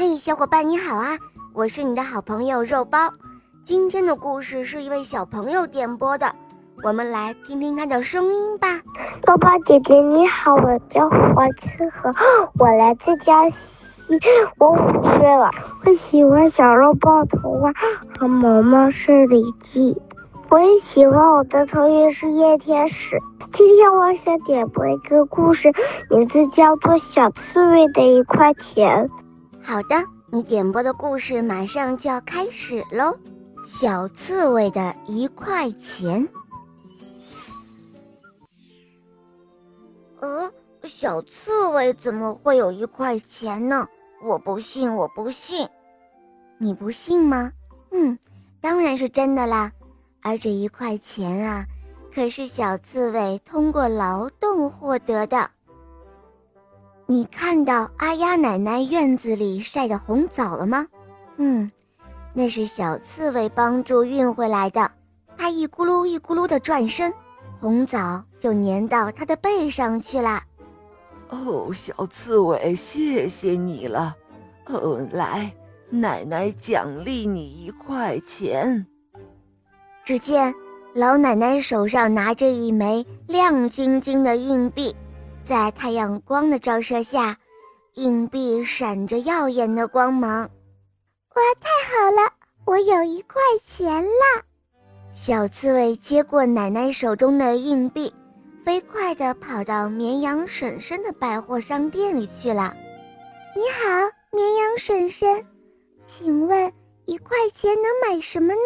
嘿，小伙伴你好啊！我是你的好朋友肉包。今天的故事是一位小朋友点播的，我们来听听他的声音吧。肉包姐姐你好，我叫黄清河，我来自江西，我五岁了。我喜欢小肉包童话和毛毛森林记，我也喜欢我的同学是叶天使。今天我想点播一个故事，名字叫做《小刺猬的一块钱》。好的，你点播的故事马上就要开始喽。小刺猬的一块钱。呃，小刺猬怎么会有一块钱呢？我不信，我不信。你不信吗？嗯，当然是真的啦。而这一块钱啊。可是小刺猬通过劳动获得的。你看到阿丫奶奶院子里晒的红枣了吗？嗯，那是小刺猬帮助运回来的。它一咕噜一咕噜的转身，红枣就粘到它的背上去了。哦，小刺猬，谢谢你了。哦，来，奶奶奖励你一块钱。只见。老奶奶手上拿着一枚亮晶晶的硬币，在太阳光的照射下，硬币闪着耀眼的光芒。哇，太好了，我有一块钱了！小刺猬接过奶奶手中的硬币，飞快地跑到绵羊婶婶的百货商店里去了。你好，绵羊婶婶，请问一块钱能买什么呢？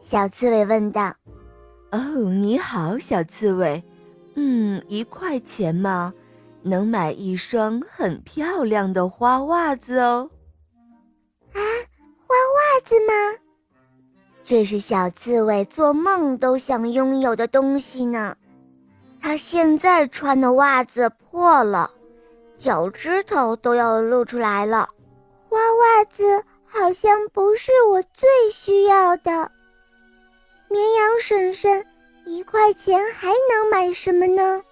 小刺猬问道。哦，你好，小刺猬。嗯，一块钱吗？能买一双很漂亮的花袜子哦。啊，花袜子吗？这是小刺猬做梦都想拥有的东西呢。它现在穿的袜子破了，脚趾头都要露出来了。花袜子好像不是我最需要的。绵羊婶婶，一块钱还能买什么呢？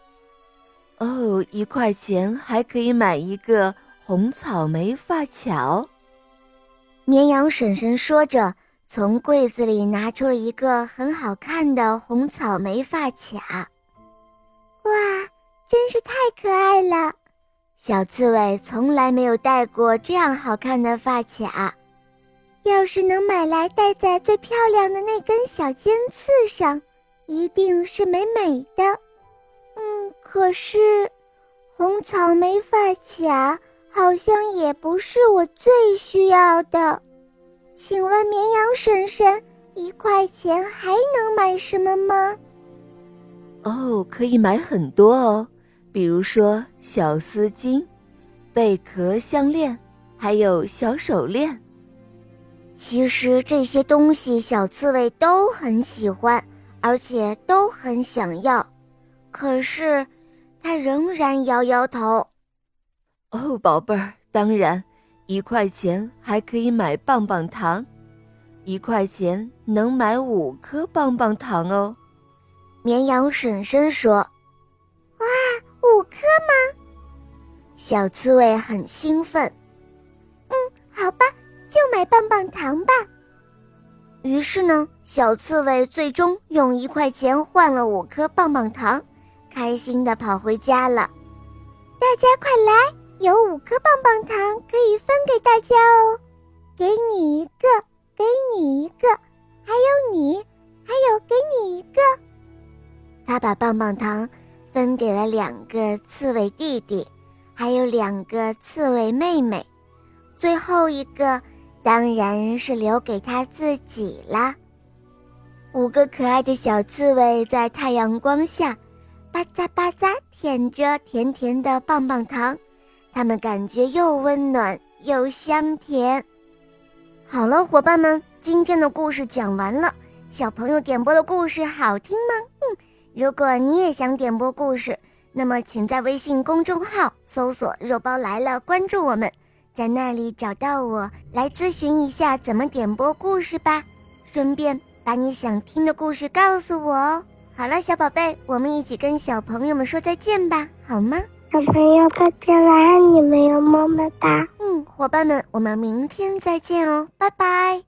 哦，一块钱还可以买一个红草莓发卡。绵羊婶婶说着，从柜子里拿出了一个很好看的红草莓发卡。哇，真是太可爱了！小刺猬从来没有戴过这样好看的发卡。要是能买来戴在最漂亮的那根小尖刺上，一定是美美的。嗯，可是红草莓发卡好像也不是我最需要的。请问绵羊婶婶，一块钱还能买什么吗？哦，可以买很多哦，比如说小丝巾、贝壳项链，还有小手链。其实这些东西小刺猬都很喜欢，而且都很想要，可是他仍然摇摇头。哦，宝贝儿，当然，一块钱还可以买棒棒糖，一块钱能买五颗棒棒糖哦。绵羊婶婶说：“哇，五颗吗？”小刺猬很兴奋。嗯，好吧。就买棒棒糖吧。于是呢，小刺猬最终用一块钱换了五颗棒棒糖，开心的跑回家了。大家快来，有五颗棒棒糖可以分给大家哦！给你一个，给你一个，还有你，还有给你一个。他把棒棒糖分给了两个刺猬弟弟，还有两个刺猬妹妹，最后一个。当然是留给他自己啦。五个可爱的小刺猬在太阳光下，吧嗒吧嗒舔着甜甜的棒棒糖，它们感觉又温暖又香甜。好了，伙伴们，今天的故事讲完了。小朋友点播的故事好听吗？嗯，如果你也想点播故事，那么请在微信公众号搜索“肉包来了”，关注我们。在那里找到我，来咨询一下怎么点播故事吧，顺便把你想听的故事告诉我哦。好了，小宝贝，我们一起跟小朋友们说再见吧，好吗？小朋友再见了，爱你们哟，么么哒。嗯，伙伴们，我们明天再见哦，拜拜。